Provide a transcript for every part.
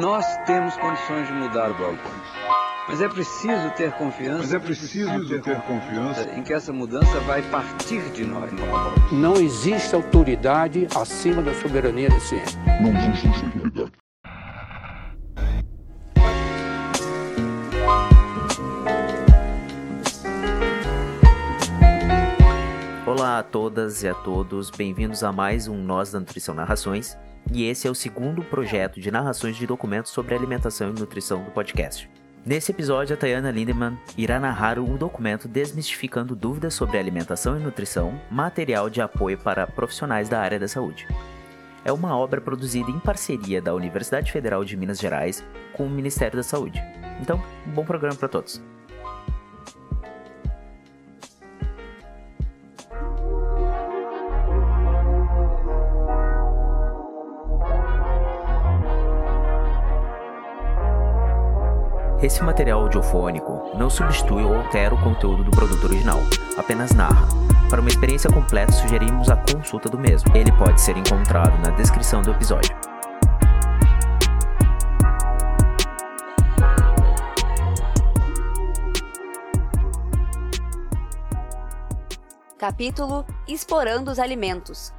Nós temos condições de mudar o Balcão. Mas é preciso ter confiança. Mas é preciso ter, ter confiança em que essa mudança vai partir de nós. Não existe autoridade acima da soberania da ciência. Não existe autoridade. Olá a todas e a todos, bem-vindos a mais um Nós da Nutrição Narrações, e esse é o segundo projeto de narrações de documentos sobre alimentação e nutrição do podcast. Nesse episódio, a Tayana Lindemann irá narrar um documento desmistificando dúvidas sobre alimentação e nutrição, material de apoio para profissionais da área da saúde. É uma obra produzida em parceria da Universidade Federal de Minas Gerais com o Ministério da Saúde. Então, um bom programa para todos. Esse material audiofônico não substitui ou altera o conteúdo do produto original, apenas narra. Para uma experiência completa, sugerimos a consulta do mesmo. Ele pode ser encontrado na descrição do episódio. Capítulo Explorando os Alimentos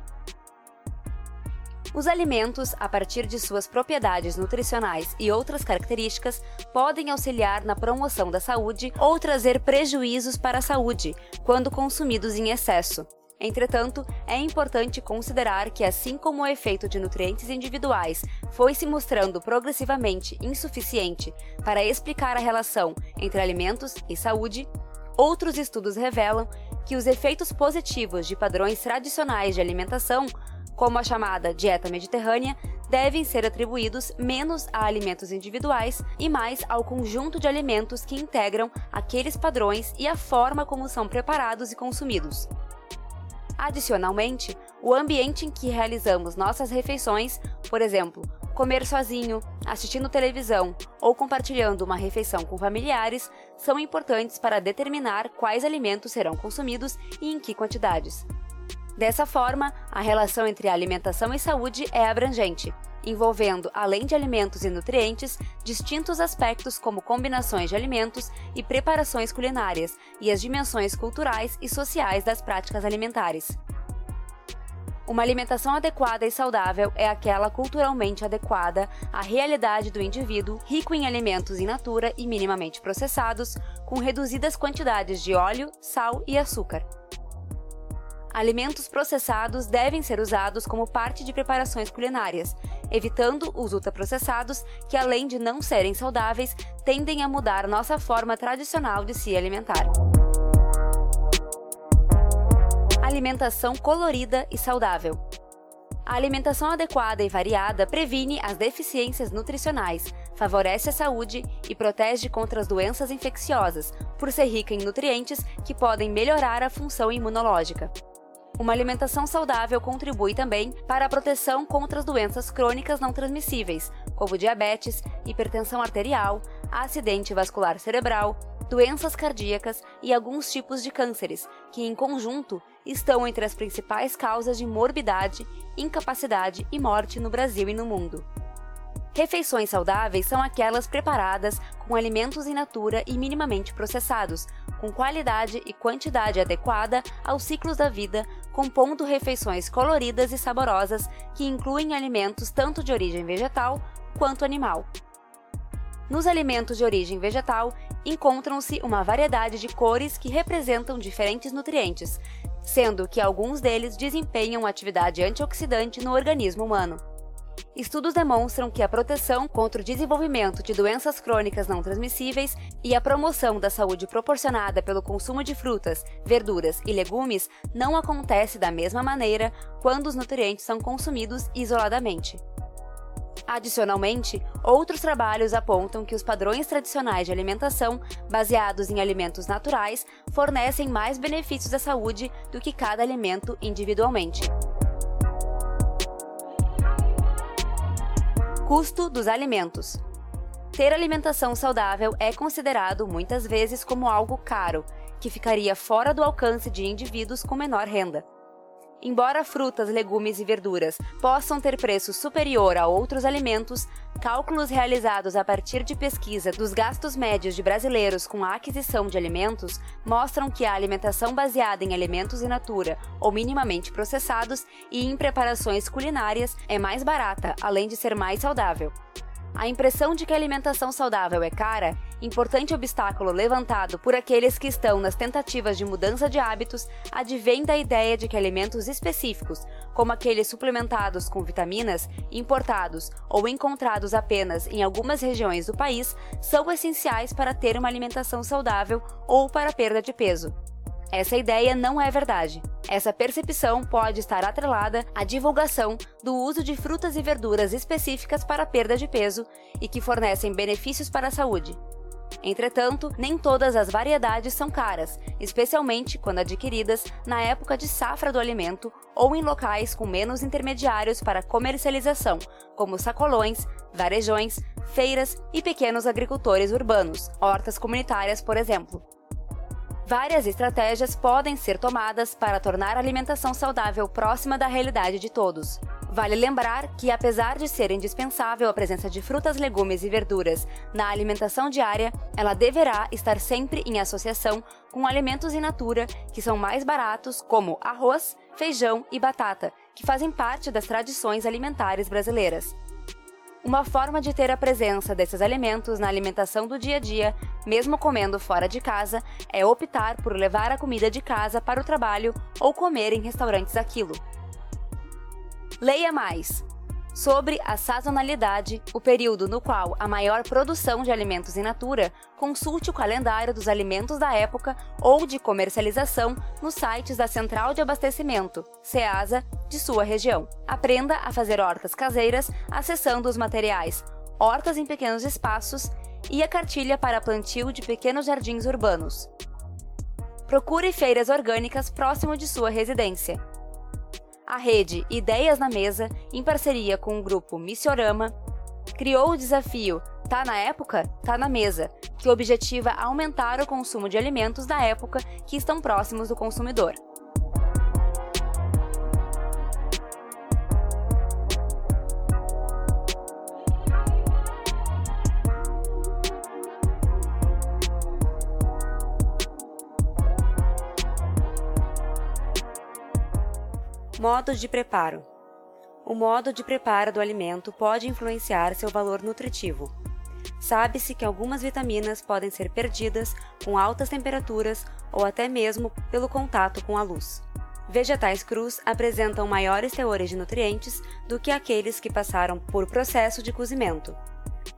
os alimentos, a partir de suas propriedades nutricionais e outras características, podem auxiliar na promoção da saúde ou trazer prejuízos para a saúde quando consumidos em excesso. Entretanto, é importante considerar que, assim como o efeito de nutrientes individuais foi se mostrando progressivamente insuficiente para explicar a relação entre alimentos e saúde, outros estudos revelam que os efeitos positivos de padrões tradicionais de alimentação como a chamada dieta mediterrânea, devem ser atribuídos menos a alimentos individuais e mais ao conjunto de alimentos que integram aqueles padrões e a forma como são preparados e consumidos. Adicionalmente, o ambiente em que realizamos nossas refeições, por exemplo, comer sozinho, assistindo televisão ou compartilhando uma refeição com familiares, são importantes para determinar quais alimentos serão consumidos e em que quantidades. Dessa forma, a relação entre alimentação e saúde é abrangente, envolvendo, além de alimentos e nutrientes, distintos aspectos como combinações de alimentos e preparações culinárias e as dimensões culturais e sociais das práticas alimentares. Uma alimentação adequada e saudável é aquela culturalmente adequada à realidade do indivíduo, rico em alimentos in natura e minimamente processados, com reduzidas quantidades de óleo, sal e açúcar alimentos processados devem ser usados como parte de preparações culinárias, evitando os ultraprocessados que, além de não serem saudáveis, tendem a mudar nossa forma tradicional de se alimentar. Alimentação colorida e saudável. A alimentação adequada e variada previne as deficiências nutricionais, favorece a saúde e protege contra as doenças infecciosas, por ser rica em nutrientes que podem melhorar a função imunológica. Uma alimentação saudável contribui também para a proteção contra as doenças crônicas não transmissíveis, como diabetes, hipertensão arterial, acidente vascular cerebral, doenças cardíacas e alguns tipos de cânceres, que em conjunto estão entre as principais causas de morbidade, incapacidade e morte no Brasil e no mundo. Refeições saudáveis são aquelas preparadas com alimentos in natura e minimamente processados, com qualidade e quantidade adequada aos ciclos da vida, compondo refeições coloridas e saborosas que incluem alimentos tanto de origem vegetal quanto animal. Nos alimentos de origem vegetal, encontram-se uma variedade de cores que representam diferentes nutrientes, sendo que alguns deles desempenham atividade antioxidante no organismo humano. Estudos demonstram que a proteção contra o desenvolvimento de doenças crônicas não transmissíveis e a promoção da saúde proporcionada pelo consumo de frutas, verduras e legumes não acontece da mesma maneira quando os nutrientes são consumidos isoladamente. Adicionalmente, outros trabalhos apontam que os padrões tradicionais de alimentação, baseados em alimentos naturais, fornecem mais benefícios à saúde do que cada alimento individualmente. Custo dos alimentos. Ter alimentação saudável é considerado muitas vezes como algo caro, que ficaria fora do alcance de indivíduos com menor renda. Embora frutas, legumes e verduras possam ter preço superior a outros alimentos, Cálculos realizados a partir de pesquisa dos gastos médios de brasileiros com a aquisição de alimentos mostram que a alimentação baseada em alimentos in natura ou minimamente processados e em preparações culinárias é mais barata, além de ser mais saudável. A impressão de que a alimentação saudável é cara, importante obstáculo levantado por aqueles que estão nas tentativas de mudança de hábitos, advém da ideia de que alimentos específicos, como aqueles suplementados com vitaminas, importados ou encontrados apenas em algumas regiões do país, são essenciais para ter uma alimentação saudável ou para perda de peso. Essa ideia não é verdade. Essa percepção pode estar atrelada à divulgação do uso de frutas e verduras específicas para perda de peso e que fornecem benefícios para a saúde. Entretanto, nem todas as variedades são caras, especialmente quando adquiridas na época de safra do alimento ou em locais com menos intermediários para comercialização, como sacolões, varejões, feiras e pequenos agricultores urbanos, hortas comunitárias, por exemplo. Várias estratégias podem ser tomadas para tornar a alimentação saudável próxima da realidade de todos. Vale lembrar que, apesar de ser indispensável a presença de frutas, legumes e verduras na alimentação diária, ela deverá estar sempre em associação com alimentos in natura que são mais baratos, como arroz, feijão e batata, que fazem parte das tradições alimentares brasileiras. Uma forma de ter a presença desses alimentos na alimentação do dia a dia, mesmo comendo fora de casa, é optar por levar a comida de casa para o trabalho ou comer em restaurantes aquilo. Leia mais! Sobre a sazonalidade, o período no qual a maior produção de alimentos in natura, consulte o calendário dos alimentos da época ou de comercialização nos sites da Central de Abastecimento, CEASA, de sua região. Aprenda a fazer hortas caseiras acessando os materiais Hortas em Pequenos Espaços e a cartilha para plantio de pequenos jardins urbanos. Procure feiras orgânicas próximo de sua residência a rede Ideias na Mesa, em parceria com o grupo Missiorama, criou o desafio Tá na época? Tá na mesa, que objetiva aumentar o consumo de alimentos da época que estão próximos do consumidor. Modo de preparo: O modo de preparo do alimento pode influenciar seu valor nutritivo. Sabe-se que algumas vitaminas podem ser perdidas com altas temperaturas ou até mesmo pelo contato com a luz. Vegetais crus apresentam maiores teores de nutrientes do que aqueles que passaram por processo de cozimento.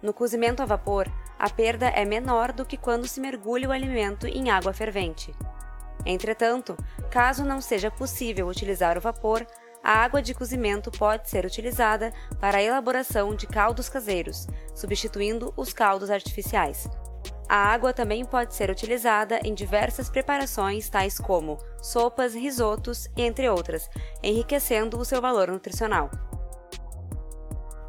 No cozimento a vapor, a perda é menor do que quando se mergulha o alimento em água fervente. Entretanto, caso não seja possível utilizar o vapor, a água de cozimento pode ser utilizada para a elaboração de caldos caseiros, substituindo os caldos artificiais. A água também pode ser utilizada em diversas preparações, tais como sopas, risotos, entre outras, enriquecendo o seu valor nutricional.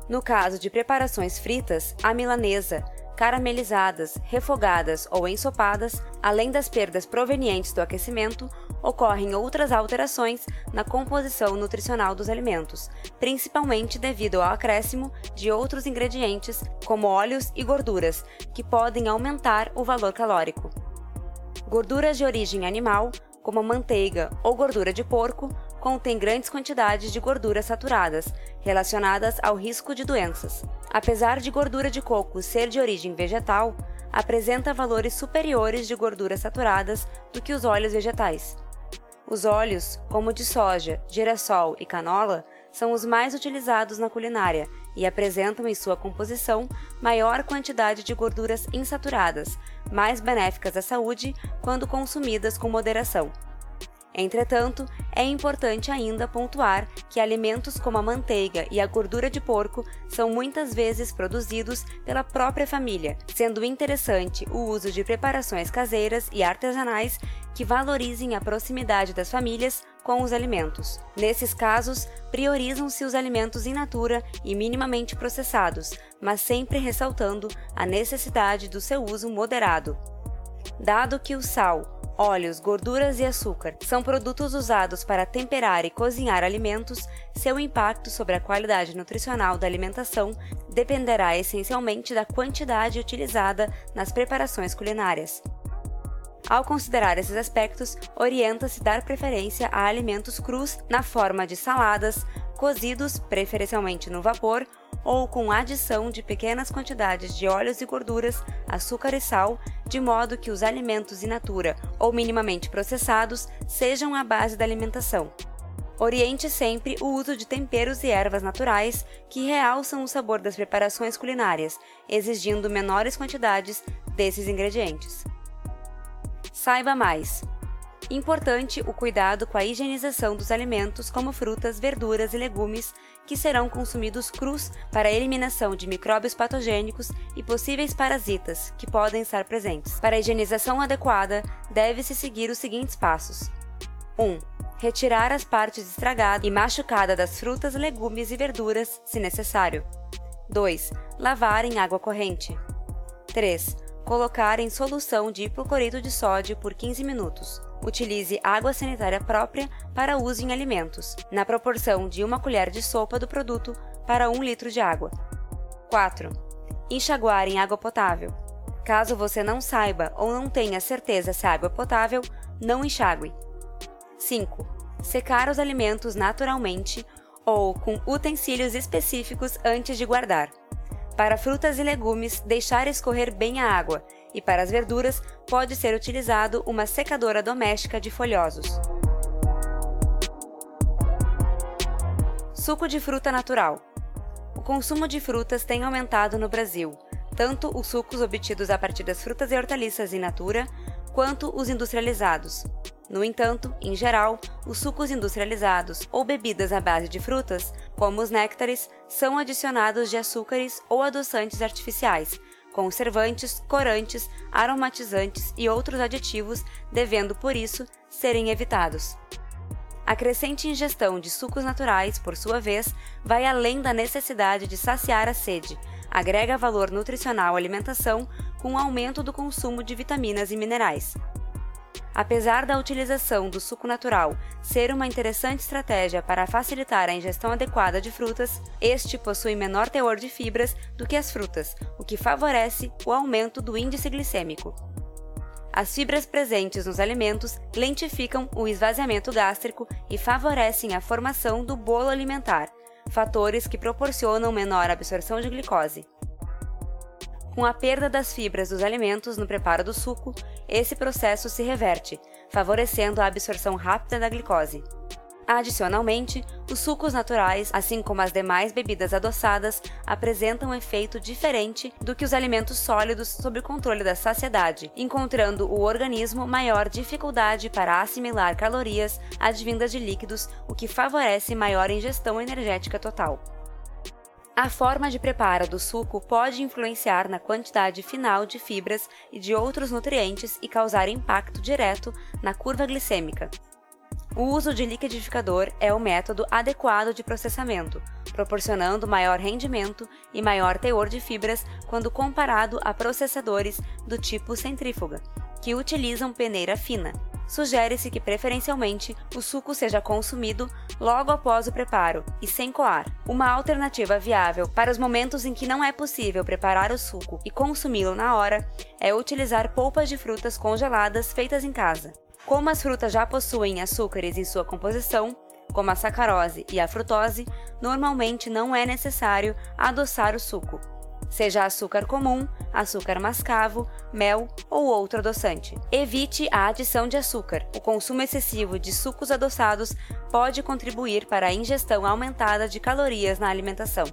No caso de preparações fritas, a milanesa, caramelizadas, refogadas ou ensopadas, além das perdas provenientes do aquecimento, ocorrem outras alterações na composição nutricional dos alimentos, principalmente devido ao acréscimo de outros ingredientes, como óleos e gorduras, que podem aumentar o valor calórico. Gorduras de origem animal, como manteiga ou gordura de porco, contêm grandes quantidades de gorduras saturadas, relacionadas ao risco de doenças. Apesar de gordura de coco ser de origem vegetal, apresenta valores superiores de gorduras saturadas do que os óleos vegetais. Os óleos, como de soja, girassol e canola, são os mais utilizados na culinária e apresentam em sua composição maior quantidade de gorduras insaturadas, mais benéficas à saúde quando consumidas com moderação. Entretanto, é importante ainda pontuar que alimentos como a manteiga e a gordura de porco são muitas vezes produzidos pela própria família, sendo interessante o uso de preparações caseiras e artesanais que valorizem a proximidade das famílias com os alimentos. Nesses casos, priorizam-se os alimentos in natura e minimamente processados, mas sempre ressaltando a necessidade do seu uso moderado. Dado que o sal, óleos, gorduras e açúcar são produtos usados para temperar e cozinhar alimentos, seu impacto sobre a qualidade nutricional da alimentação dependerá essencialmente da quantidade utilizada nas preparações culinárias. Ao considerar esses aspectos, orienta-se dar preferência a alimentos crus na forma de saladas, cozidos, preferencialmente no vapor, ou com adição de pequenas quantidades de óleos e gorduras, açúcar e sal, de modo que os alimentos in natura ou minimamente processados sejam a base da alimentação. Oriente sempre o uso de temperos e ervas naturais que realçam o sabor das preparações culinárias, exigindo menores quantidades desses ingredientes. Saiba mais! Importante o cuidado com a higienização dos alimentos, como frutas, verduras e legumes, que serão consumidos crus para a eliminação de micróbios patogênicos e possíveis parasitas que podem estar presentes. Para a higienização adequada, deve-se seguir os seguintes passos: 1. Retirar as partes estragadas e machucadas das frutas, legumes e verduras, se necessário. 2. Lavar em água corrente. 3. Colocar em solução de hipoclorito de sódio por 15 minutos. Utilize água sanitária própria para uso em alimentos, na proporção de uma colher de sopa do produto para 1 litro de água. 4. Enxaguar em água potável. Caso você não saiba ou não tenha certeza se a água é potável, não enxague. 5. Secar os alimentos naturalmente ou com utensílios específicos antes de guardar. Para frutas e legumes, deixar escorrer bem a água e para as verduras pode ser utilizado uma secadora doméstica de folhosos. Suco de fruta natural. O consumo de frutas tem aumentado no Brasil, tanto os sucos obtidos a partir das frutas e hortaliças in natura, quanto os industrializados. No entanto, em geral, os sucos industrializados ou bebidas à base de frutas, como os néctares, são adicionados de açúcares ou adoçantes artificiais, conservantes, corantes, aromatizantes e outros aditivos, devendo, por isso, serem evitados. A crescente ingestão de sucos naturais, por sua vez, vai além da necessidade de saciar a sede, agrega valor nutricional à alimentação com o aumento do consumo de vitaminas e minerais. Apesar da utilização do suco natural ser uma interessante estratégia para facilitar a ingestão adequada de frutas, este possui menor teor de fibras do que as frutas, o que favorece o aumento do índice glicêmico. As fibras presentes nos alimentos lentificam o esvaziamento gástrico e favorecem a formação do bolo alimentar, fatores que proporcionam menor absorção de glicose. Com a perda das fibras dos alimentos no preparo do suco, esse processo se reverte, favorecendo a absorção rápida da glicose. Adicionalmente, os sucos naturais, assim como as demais bebidas adoçadas, apresentam um efeito diferente do que os alimentos sólidos sob o controle da saciedade, encontrando o organismo maior dificuldade para assimilar calorias advindas de líquidos, o que favorece maior ingestão energética total. A forma de preparo do suco pode influenciar na quantidade final de fibras e de outros nutrientes e causar impacto direto na curva glicêmica. O uso de liquidificador é o método adequado de processamento, proporcionando maior rendimento e maior teor de fibras quando comparado a processadores do tipo centrífuga, que utilizam peneira fina sugere-se que preferencialmente o suco seja consumido logo após o preparo e sem coar. Uma alternativa viável para os momentos em que não é possível preparar o suco e consumi-lo na hora é utilizar polpas de frutas congeladas feitas em casa. Como as frutas já possuem açúcares em sua composição, como a sacarose e a frutose, normalmente não é necessário adoçar o suco seja açúcar comum, açúcar mascavo, mel ou outro adoçante. Evite a adição de açúcar. O consumo excessivo de sucos adoçados pode contribuir para a ingestão aumentada de calorias na alimentação.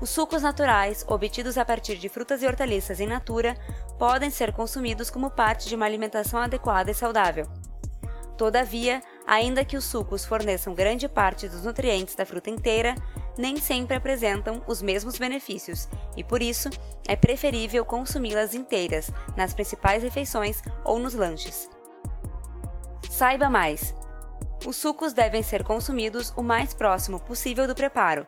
Os sucos naturais, obtidos a partir de frutas e hortaliças em natura, podem ser consumidos como parte de uma alimentação adequada e saudável. Todavia, ainda que os sucos forneçam grande parte dos nutrientes da fruta inteira, nem sempre apresentam os mesmos benefícios e, por isso, é preferível consumi-las inteiras nas principais refeições ou nos lanches. Saiba mais! Os sucos devem ser consumidos o mais próximo possível do preparo,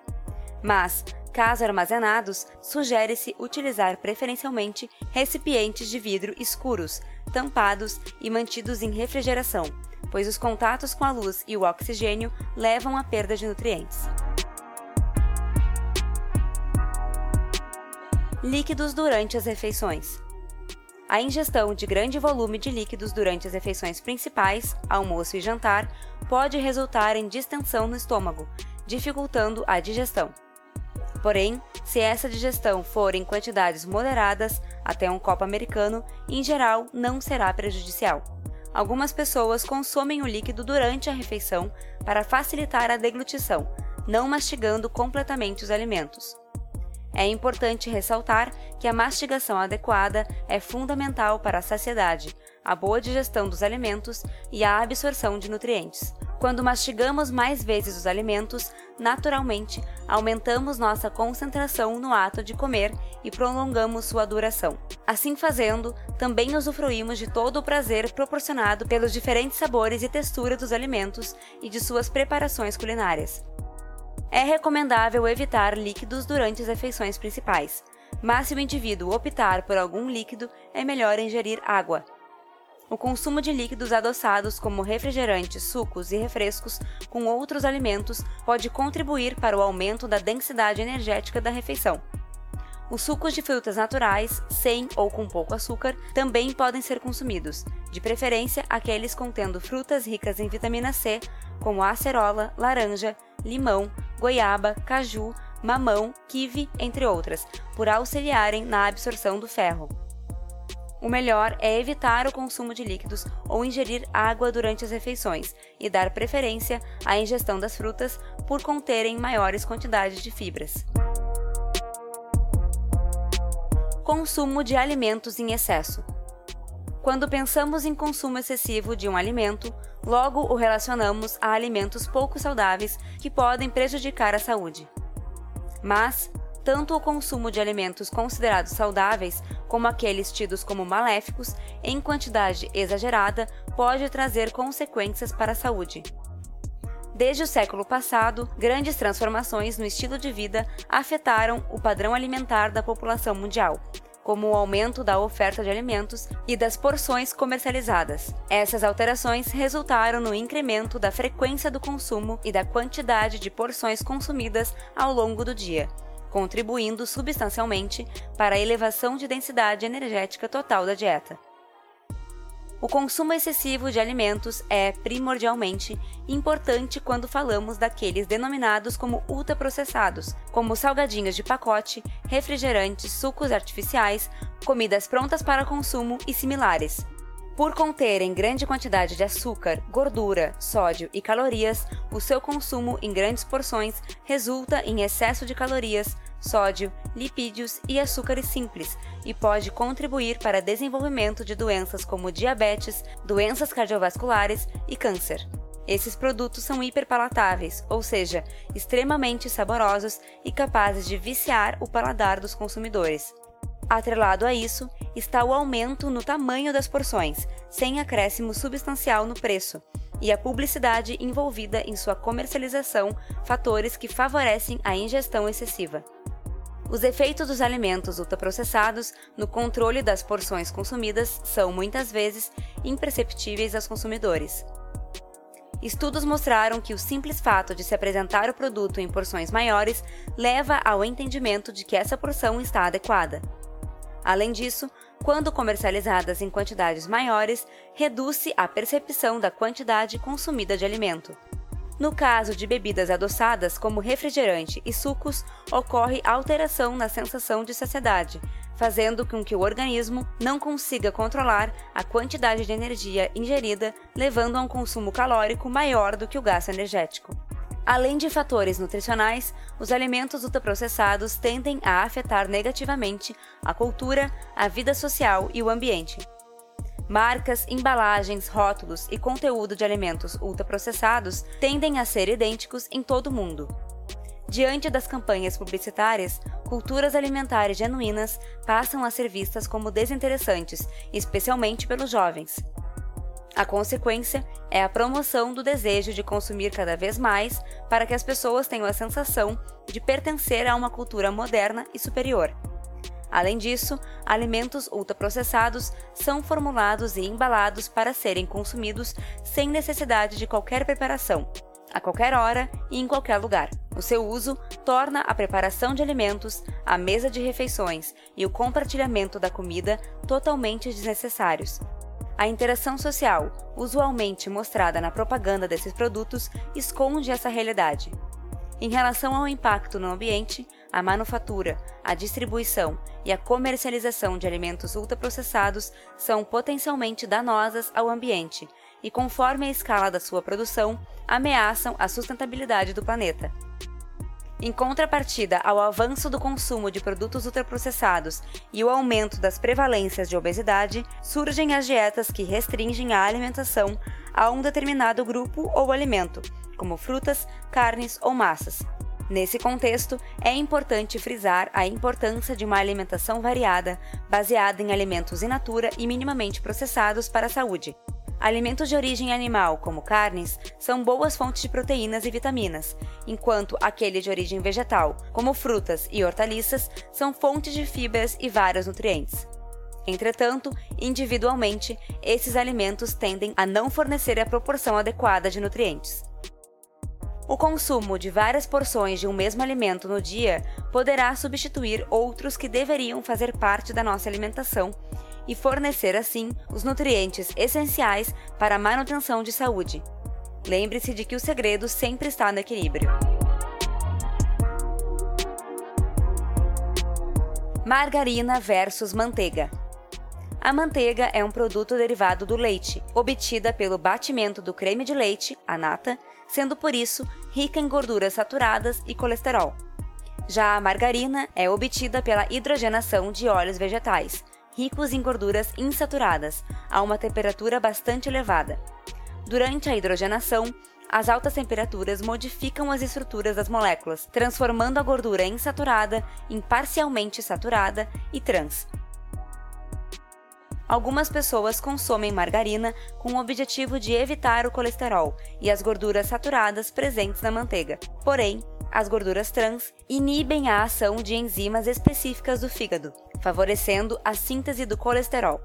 mas, caso armazenados, sugere-se utilizar preferencialmente recipientes de vidro escuros, tampados e mantidos em refrigeração, pois os contatos com a luz e o oxigênio levam à perda de nutrientes. Líquidos durante as refeições. A ingestão de grande volume de líquidos durante as refeições principais, almoço e jantar, pode resultar em distensão no estômago, dificultando a digestão. Porém, se essa digestão for em quantidades moderadas, até um copo americano, em geral não será prejudicial. Algumas pessoas consomem o líquido durante a refeição para facilitar a deglutição, não mastigando completamente os alimentos. É importante ressaltar que a mastigação adequada é fundamental para a saciedade, a boa digestão dos alimentos e a absorção de nutrientes. Quando mastigamos mais vezes os alimentos, naturalmente aumentamos nossa concentração no ato de comer e prolongamos sua duração. Assim fazendo, também usufruímos de todo o prazer proporcionado pelos diferentes sabores e texturas dos alimentos e de suas preparações culinárias. É recomendável evitar líquidos durante as refeições principais, mas se o indivíduo optar por algum líquido, é melhor ingerir água, o consumo de líquidos adoçados, como refrigerantes, sucos e refrescos, com outros alimentos, pode contribuir para o aumento da densidade energética da refeição. Os sucos de frutas naturais, sem ou com pouco açúcar, também podem ser consumidos, de preferência aqueles contendo frutas ricas em vitamina C, como acerola, laranja, limão, goiaba, caju, mamão, kiwi, entre outras, por auxiliarem na absorção do ferro. O melhor é evitar o consumo de líquidos ou ingerir água durante as refeições e dar preferência à ingestão das frutas por conterem maiores quantidades de fibras. Consumo de alimentos em excesso. Quando pensamos em consumo excessivo de um alimento, logo o relacionamos a alimentos pouco saudáveis que podem prejudicar a saúde. Mas, tanto o consumo de alimentos considerados saudáveis como aqueles tidos como maléficos, em quantidade exagerada, pode trazer consequências para a saúde. Desde o século passado, grandes transformações no estilo de vida afetaram o padrão alimentar da população mundial, como o aumento da oferta de alimentos e das porções comercializadas. Essas alterações resultaram no incremento da frequência do consumo e da quantidade de porções consumidas ao longo do dia, contribuindo substancialmente para a elevação de densidade energética total da dieta. O consumo excessivo de alimentos é, primordialmente, importante quando falamos daqueles denominados como ultraprocessados, como salgadinhos de pacote, refrigerantes, sucos artificiais, comidas prontas para consumo e similares. Por conterem grande quantidade de açúcar, gordura, sódio e calorias, o seu consumo em grandes porções resulta em excesso de calorias, sódio, lipídios e açúcares simples e pode contribuir para desenvolvimento de doenças como diabetes, doenças cardiovasculares e câncer. Esses produtos são hiperpalatáveis, ou seja, extremamente saborosos e capazes de viciar o paladar dos consumidores. Atrelado a isso, está o aumento no tamanho das porções, sem acréscimo substancial no preço, e a publicidade envolvida em sua comercialização, fatores que favorecem a ingestão excessiva. Os efeitos dos alimentos ultraprocessados no controle das porções consumidas são, muitas vezes, imperceptíveis aos consumidores. Estudos mostraram que o simples fato de se apresentar o produto em porções maiores leva ao entendimento de que essa porção está adequada. Além disso, quando comercializadas em quantidades maiores, reduz-se a percepção da quantidade consumida de alimento. No caso de bebidas adoçadas, como refrigerante e sucos, ocorre alteração na sensação de saciedade, fazendo com que o organismo não consiga controlar a quantidade de energia ingerida, levando a um consumo calórico maior do que o gasto energético. Além de fatores nutricionais, os alimentos ultraprocessados tendem a afetar negativamente a cultura, a vida social e o ambiente. Marcas, embalagens, rótulos e conteúdo de alimentos ultraprocessados tendem a ser idênticos em todo o mundo. Diante das campanhas publicitárias, culturas alimentares genuínas passam a ser vistas como desinteressantes, especialmente pelos jovens. A consequência é a promoção do desejo de consumir cada vez mais para que as pessoas tenham a sensação de pertencer a uma cultura moderna e superior. Além disso, alimentos ultraprocessados são formulados e embalados para serem consumidos sem necessidade de qualquer preparação, a qualquer hora e em qualquer lugar. O seu uso torna a preparação de alimentos, a mesa de refeições e o compartilhamento da comida totalmente desnecessários. A interação social, usualmente mostrada na propaganda desses produtos, esconde essa realidade. Em relação ao impacto no ambiente, a manufatura, a distribuição e a comercialização de alimentos ultraprocessados são potencialmente danosas ao ambiente e, conforme a escala da sua produção, ameaçam a sustentabilidade do planeta. Em contrapartida ao avanço do consumo de produtos ultraprocessados e o aumento das prevalências de obesidade, surgem as dietas que restringem a alimentação a um determinado grupo ou alimento, como frutas, carnes ou massas. Nesse contexto, é importante frisar a importância de uma alimentação variada, baseada em alimentos in natura e minimamente processados para a saúde. Alimentos de origem animal, como carnes, são boas fontes de proteínas e vitaminas, enquanto aqueles de origem vegetal, como frutas e hortaliças, são fontes de fibras e vários nutrientes. Entretanto, individualmente, esses alimentos tendem a não fornecer a proporção adequada de nutrientes. O consumo de várias porções de um mesmo alimento no dia poderá substituir outros que deveriam fazer parte da nossa alimentação e fornecer assim os nutrientes essenciais para a manutenção de saúde. Lembre-se de que o segredo sempre está no equilíbrio. Margarina versus manteiga. A manteiga é um produto derivado do leite, obtida pelo batimento do creme de leite, a nata, sendo por isso rica em gorduras saturadas e colesterol. Já a margarina é obtida pela hidrogenação de óleos vegetais, ricos em gorduras insaturadas, a uma temperatura bastante elevada. Durante a hidrogenação, as altas temperaturas modificam as estruturas das moléculas, transformando a gordura insaturada em parcialmente saturada e trans. Algumas pessoas consomem margarina com o objetivo de evitar o colesterol e as gorduras saturadas presentes na manteiga. Porém, as gorduras trans inibem a ação de enzimas específicas do fígado, favorecendo a síntese do colesterol.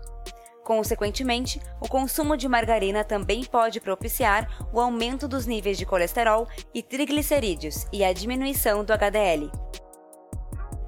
Consequentemente, o consumo de margarina também pode propiciar o aumento dos níveis de colesterol e triglicerídeos e a diminuição do HDL.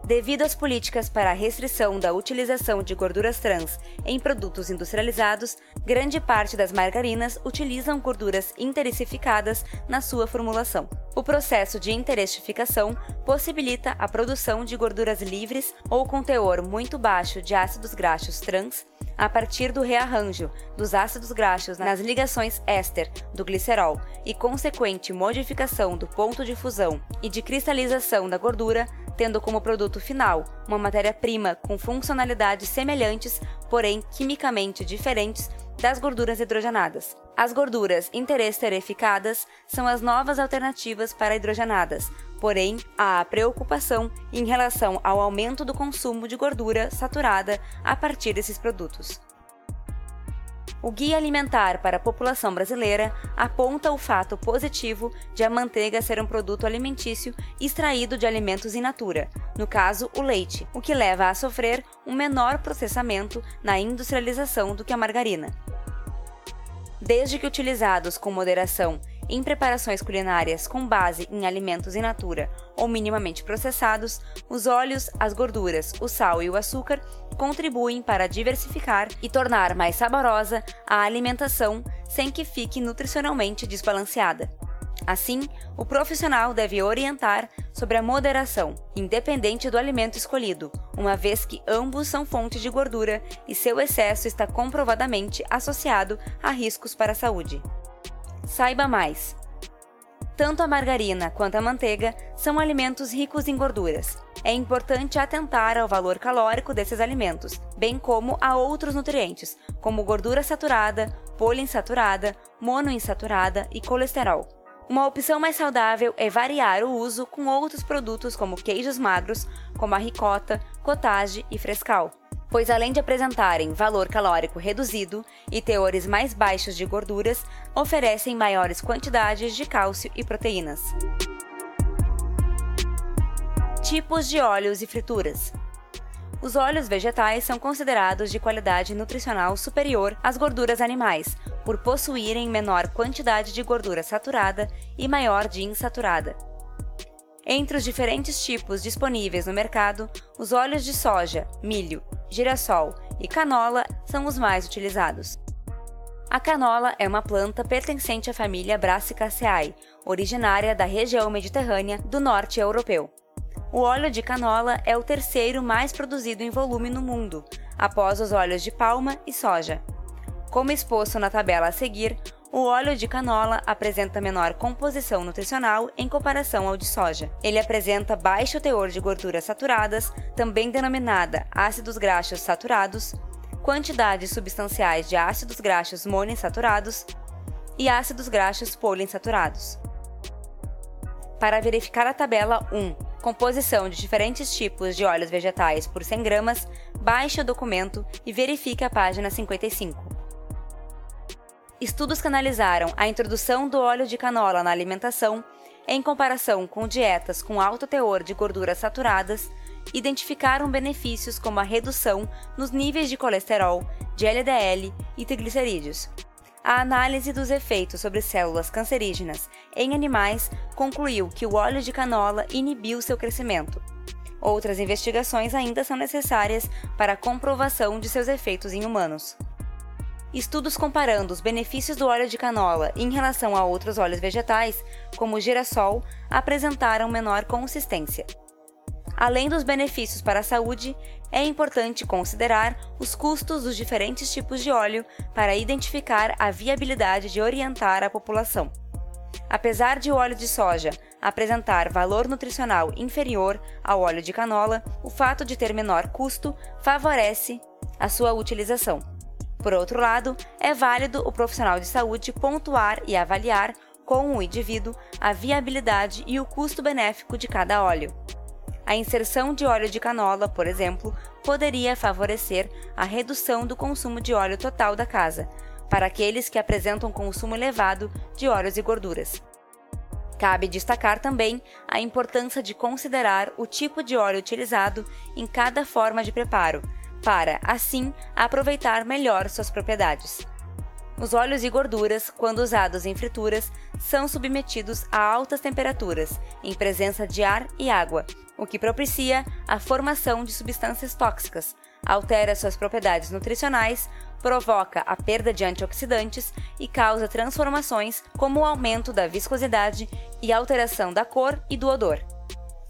Devido às políticas para a restrição da utilização de gorduras trans em produtos industrializados, grande parte das margarinas utilizam gorduras interestificadas na sua formulação. O processo de interestificação possibilita a produção de gorduras livres ou com teor muito baixo de ácidos graxos trans a partir do rearranjo dos ácidos graxos nas ligações éster do glicerol e consequente modificação do ponto de fusão e de cristalização da gordura tendo como produto final uma matéria-prima com funcionalidades semelhantes, porém quimicamente diferentes, das gorduras hidrogenadas. As gorduras interesterificadas são as novas alternativas para hidrogenadas, porém há a preocupação em relação ao aumento do consumo de gordura saturada a partir desses produtos. O Guia Alimentar para a População Brasileira aponta o fato positivo de a manteiga ser um produto alimentício extraído de alimentos in natura, no caso, o leite, o que leva a sofrer um menor processamento na industrialização do que a margarina. Desde que utilizados com moderação em preparações culinárias com base em alimentos in natura ou minimamente processados, os óleos, as gorduras, o sal e o açúcar contribuem para diversificar e tornar mais saborosa a alimentação sem que fique nutricionalmente desbalanceada. Assim, o profissional deve orientar sobre a moderação, independente do alimento escolhido, uma vez que ambos são fontes de gordura e seu excesso está comprovadamente associado a riscos para a saúde. Saiba mais! Tanto a margarina quanto a manteiga são alimentos ricos em gorduras. É importante atentar ao valor calórico desses alimentos, bem como a outros nutrientes, como gordura saturada, poliinsaturada, monoinsaturada e colesterol. Uma opção mais saudável é variar o uso com outros produtos como queijos magros, como a ricota, cottage e frescal pois além de apresentarem valor calórico reduzido e teores mais baixos de gorduras, oferecem maiores quantidades de cálcio e proteínas. Tipos de óleos e frituras. Os óleos vegetais são considerados de qualidade nutricional superior às gorduras animais, por possuírem menor quantidade de gordura saturada e maior de insaturada. Entre os diferentes tipos disponíveis no mercado, os óleos de soja, milho, girassol e canola são os mais utilizados. A canola é uma planta pertencente à família Brassicaceae, originária da região mediterrânea do norte europeu. O óleo de canola é o terceiro mais produzido em volume no mundo, após os óleos de palma e soja. Como exposto na tabela a seguir, o óleo de canola apresenta menor composição nutricional em comparação ao de soja. Ele apresenta baixo teor de gorduras saturadas, também denominada ácidos graxos saturados, quantidades substanciais de ácidos graxos monoinsaturados e ácidos graxos poliinsaturados. Para verificar a tabela 1, composição de diferentes tipos de óleos vegetais por 100 gramas, baixe o documento e verifique a página 55. Estudos que analisaram a introdução do óleo de canola na alimentação, em comparação com dietas com alto teor de gorduras saturadas, identificaram benefícios como a redução nos níveis de colesterol, de LDL e triglicerídeos. A análise dos efeitos sobre células cancerígenas em animais concluiu que o óleo de canola inibiu seu crescimento. Outras investigações ainda são necessárias para a comprovação de seus efeitos em humanos. Estudos comparando os benefícios do óleo de canola em relação a outros óleos vegetais, como o girassol, apresentaram menor consistência. Além dos benefícios para a saúde, é importante considerar os custos dos diferentes tipos de óleo para identificar a viabilidade de orientar a população. Apesar de o óleo de soja apresentar valor nutricional inferior ao óleo de canola, o fato de ter menor custo favorece a sua utilização. Por outro lado, é válido o profissional de saúde pontuar e avaliar com o indivíduo a viabilidade e o custo benéfico de cada óleo. A inserção de óleo de canola, por exemplo, poderia favorecer a redução do consumo de óleo total da casa, para aqueles que apresentam consumo elevado de óleos e gorduras. Cabe destacar também a importância de considerar o tipo de óleo utilizado em cada forma de preparo, para, assim, aproveitar melhor suas propriedades. Os óleos e gorduras, quando usados em frituras, são submetidos a altas temperaturas, em presença de ar e água, o que propicia a formação de substâncias tóxicas, altera suas propriedades nutricionais, provoca a perda de antioxidantes e causa transformações como o aumento da viscosidade e alteração da cor e do odor.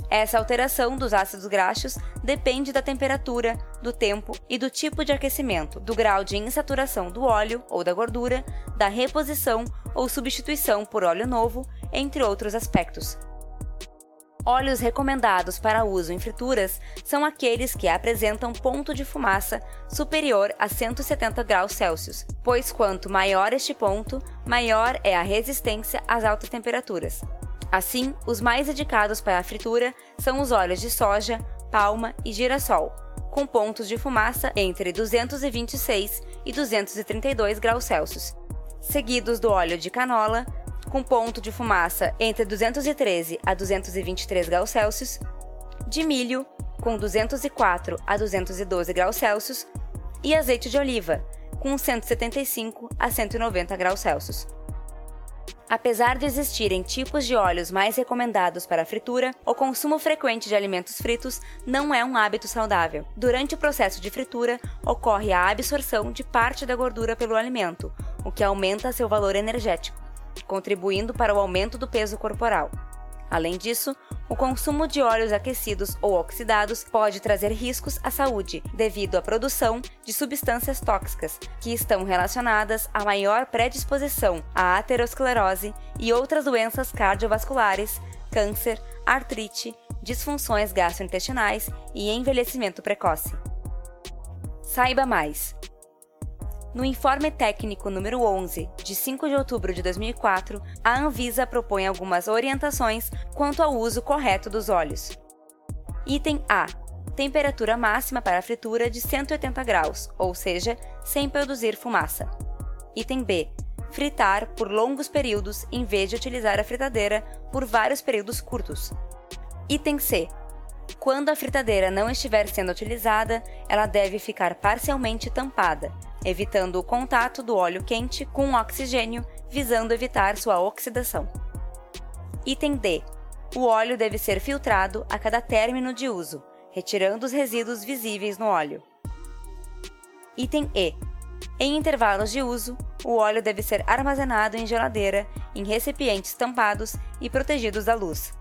Essa alteração dos ácidos graxos depende da temperatura, do tempo e do tipo de aquecimento, do grau de insaturação do óleo ou da gordura, da reposição ou substituição por óleo novo, entre outros aspectos. Óleos recomendados para uso em frituras são aqueles que apresentam ponto de fumaça superior a 170 graus Celsius, pois quanto maior este ponto, maior é a resistência às altas temperaturas. Assim, os mais indicados para a fritura são os óleos de soja, palma e girassol, com pontos de fumaça entre 226 e 232 graus Celsius, seguidos do óleo de canola, com ponto de fumaça entre 213 a 223 graus Celsius, de milho, com 204 a 212 graus Celsius, e azeite de oliva, com 175 a 190 graus Celsius. Apesar de existirem tipos de óleos mais recomendados para fritura, o consumo frequente de alimentos fritos não é um hábito saudável. Durante o processo de fritura, ocorre a absorção de parte da gordura pelo alimento, o que aumenta seu valor energético, contribuindo para o aumento do peso corporal. Além disso, o consumo de óleos aquecidos ou oxidados pode trazer riscos à saúde devido à produção de substâncias tóxicas que estão relacionadas a maior predisposição à aterosclerose e outras doenças cardiovasculares, câncer, artrite, disfunções gastrointestinais e envelhecimento precoce. Saiba mais! No informe técnico número 11, de 5 de outubro de 2004, a Anvisa propõe algumas orientações quanto ao uso correto dos óleos. Item A: temperatura máxima para a fritura de 180 graus, ou seja, sem produzir fumaça. Item B: fritar por longos períodos em vez de utilizar a fritadeira por vários períodos curtos. Item C: Quando a fritadeira não estiver sendo utilizada, ela deve ficar parcialmente tampada, evitando o contato do óleo quente com o oxigênio, visando evitar sua oxidação. Item D. O óleo deve ser filtrado a cada término de uso, retirando os resíduos visíveis no óleo. Item E. Em intervalos de uso, o óleo deve ser armazenado em geladeira, em recipientes tampados e protegidos da luz.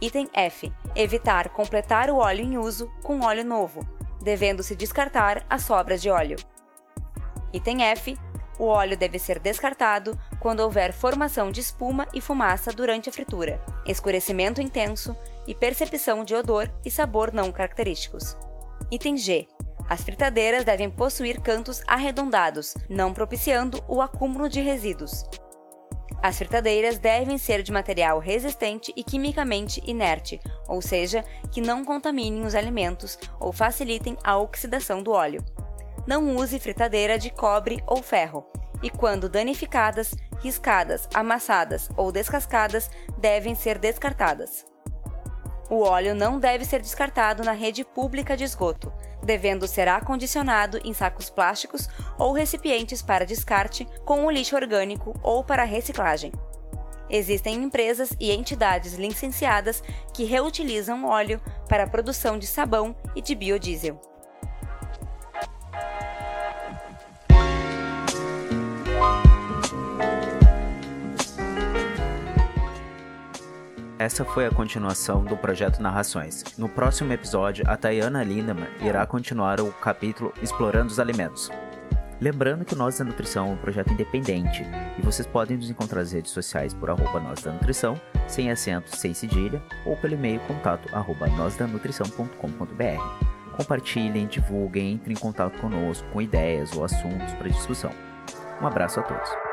Item F. Evitar completar o óleo em uso com óleo novo, devendo-se descartar as sobras de óleo. Item F. O óleo deve ser descartado quando houver formação de espuma e fumaça durante a fritura, escurecimento intenso e percepção de odor e sabor não característicos. Item G. As fritadeiras devem possuir cantos arredondados, não propiciando o acúmulo de resíduos. As fritadeiras devem ser de material resistente e quimicamente inerte, ou seja, que não contaminem os alimentos ou facilitem a oxidação do óleo. Não use fritadeira de cobre ou ferro, e quando danificadas, riscadas, amassadas ou descascadas, devem ser descartadas. O óleo não deve ser descartado na rede pública de esgoto, devendo ser acondicionado em sacos plásticos ou recipientes para descarte com o lixo orgânico ou para reciclagem. Existem empresas e entidades licenciadas que reutilizam óleo para a produção de sabão e de biodiesel. Essa foi a continuação do projeto Narrações. No próximo episódio, a Tayana Lindemann irá continuar o capítulo Explorando os Alimentos. Lembrando que o Nós da Nutrição é um projeto independente e vocês podem nos encontrar nas redes sociais por arroba Nós da Nutrição, sem acento, sem cedilha, ou pelo e-mail contato arroba. Compartilhem, divulguem, entrem em contato conosco com ideias ou assuntos para discussão. Um abraço a todos.